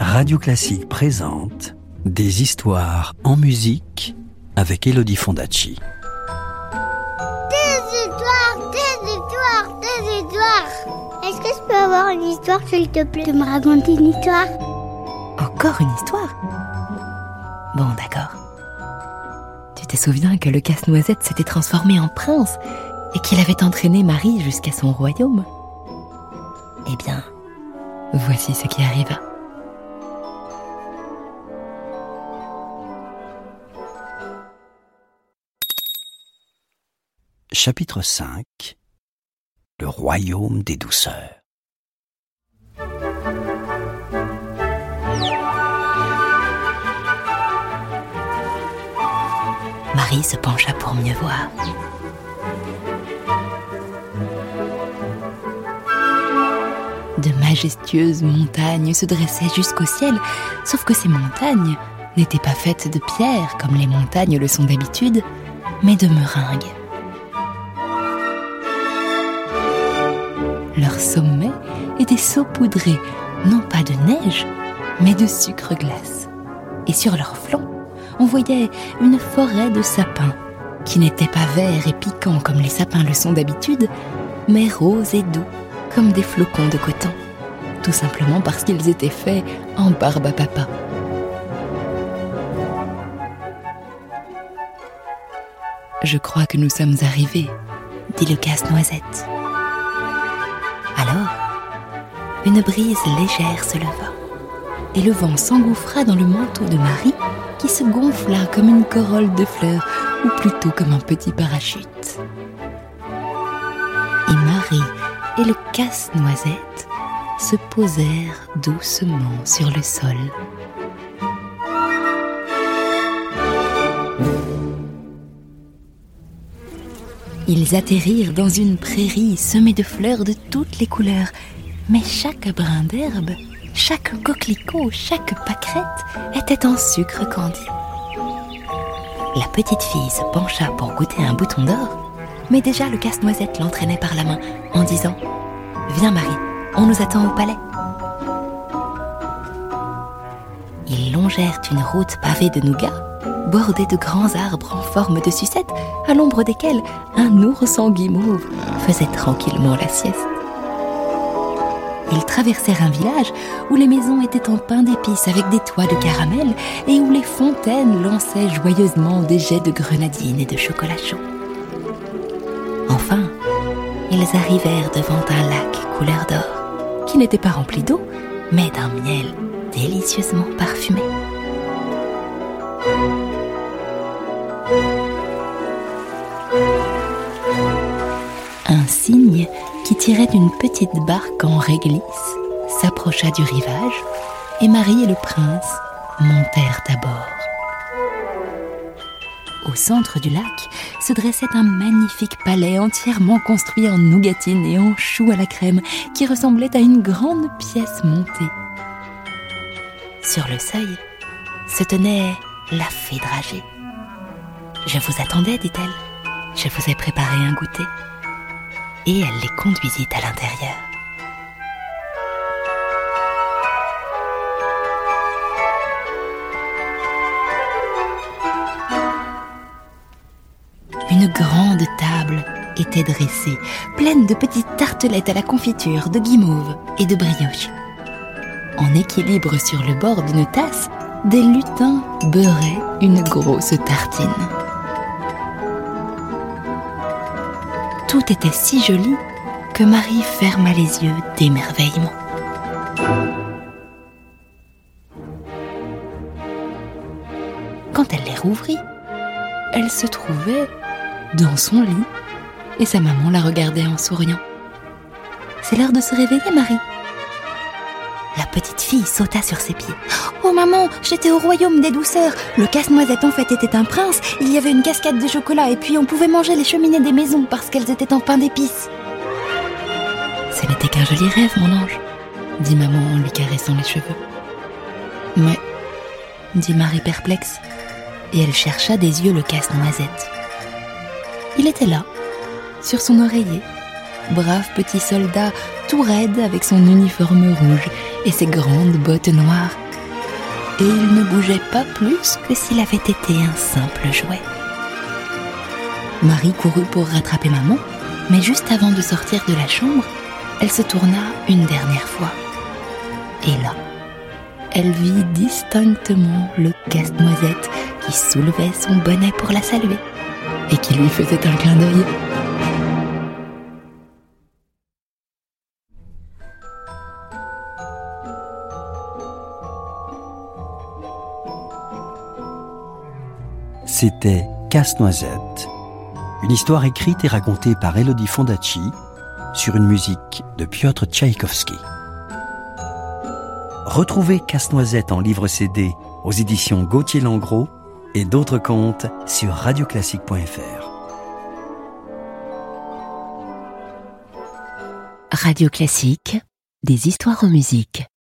Radio Classique présente Des histoires en musique avec Elodie Fondacci. Des histoires, des histoires, des histoires. Est-ce que je peux avoir une histoire, s'il te plaît, de me raconter une histoire? Encore une histoire? Bon, d'accord. Tu te souviens que le casse-noisette s'était transformé en prince et qu'il avait entraîné Marie jusqu'à son royaume? Eh bien, voici ce qui arriva. Chapitre 5 Le royaume des douceurs Marie se pencha pour mieux voir. De majestueuses montagnes se dressaient jusqu'au ciel, sauf que ces montagnes n'étaient pas faites de pierre comme les montagnes le sont d'habitude, mais de meringues. Leur sommet était saupoudré non pas de neige, mais de sucre glace. Et sur leur flanc, on voyait une forêt de sapins, qui n'étaient pas verts et piquants comme les sapins le sont d'habitude, mais roses et doux comme des flocons de coton, tout simplement parce qu'ils étaient faits en barbe à papa. Je crois que nous sommes arrivés, dit le casse-noisette. Une brise légère se leva, et le vent s'engouffra dans le manteau de Marie, qui se gonfla comme une corolle de fleurs, ou plutôt comme un petit parachute. Et Marie et le casse-noisette se posèrent doucement sur le sol. Ils atterrirent dans une prairie semée de fleurs de toutes les couleurs, mais chaque brin d'herbe, chaque coquelicot, chaque pâquerette était en sucre candi. La petite fille se pencha pour goûter un bouton d'or, mais déjà le casse-noisette l'entraînait par la main en disant Viens Marie, on nous attend au palais. Ils longèrent une route pavée de nougats, bordée de grands arbres en forme de sucette, à l'ombre desquels un ours en guimauve faisait tranquillement la sieste. Ils traversèrent un village où les maisons étaient en pain d'épices avec des toits de caramel et où les fontaines lançaient joyeusement des jets de grenadine et de chocolat chaud. Enfin, ils arrivèrent devant un lac couleur d'or, qui n'était pas rempli d'eau, mais d'un miel délicieusement parfumé. Un cygne qui tirait d'une petite barque en réglisse s'approcha du rivage et Marie et le prince montèrent à bord. Au centre du lac se dressait un magnifique palais entièrement construit en nougatine et en choux à la crème qui ressemblait à une grande pièce montée. Sur le seuil se tenait la fée dragée. Je vous attendais, dit-elle. Je vous ai préparé un goûter. Et elle les conduisit à l'intérieur. Une grande table était dressée, pleine de petites tartelettes à la confiture, de guimauve et de brioche. En équilibre sur le bord d'une tasse, des lutins beurraient une grosse tartine. Tout était si joli que Marie ferma les yeux d'émerveillement. Quand elle les rouvrit, elle se trouvait dans son lit et sa maman la regardait en souriant. C'est l'heure de se réveiller, Marie. La petite fille sauta sur ses pieds. Oh maman, j'étais au royaume des douceurs. Le casse-noisette en fait était un prince. Il y avait une cascade de chocolat et puis on pouvait manger les cheminées des maisons parce qu'elles étaient en pain d'épices. Ce n'était qu'un joli rêve, mon ange, dit maman en lui caressant les cheveux. Mais, dit Marie perplexe, et elle chercha des yeux le casse-noisette. Il était là, sur son oreiller, brave petit soldat tout raide avec son uniforme rouge et ses grandes bottes noires. Et il ne bougeait pas plus que s'il avait été un simple jouet. Marie courut pour rattraper maman, mais juste avant de sortir de la chambre, elle se tourna une dernière fois. Et là, elle vit distinctement le casse-noisette qui soulevait son bonnet pour la saluer et qui lui faisait un clin d'œil. C'était Casse-Noisette, une histoire écrite et racontée par Elodie Fondacci sur une musique de Piotr Tchaïkovski. Retrouvez Casse-Noisette en livre CD aux éditions Gauthier Langros et d'autres contes sur radioclassique.fr. Radio Classique, des histoires en musique.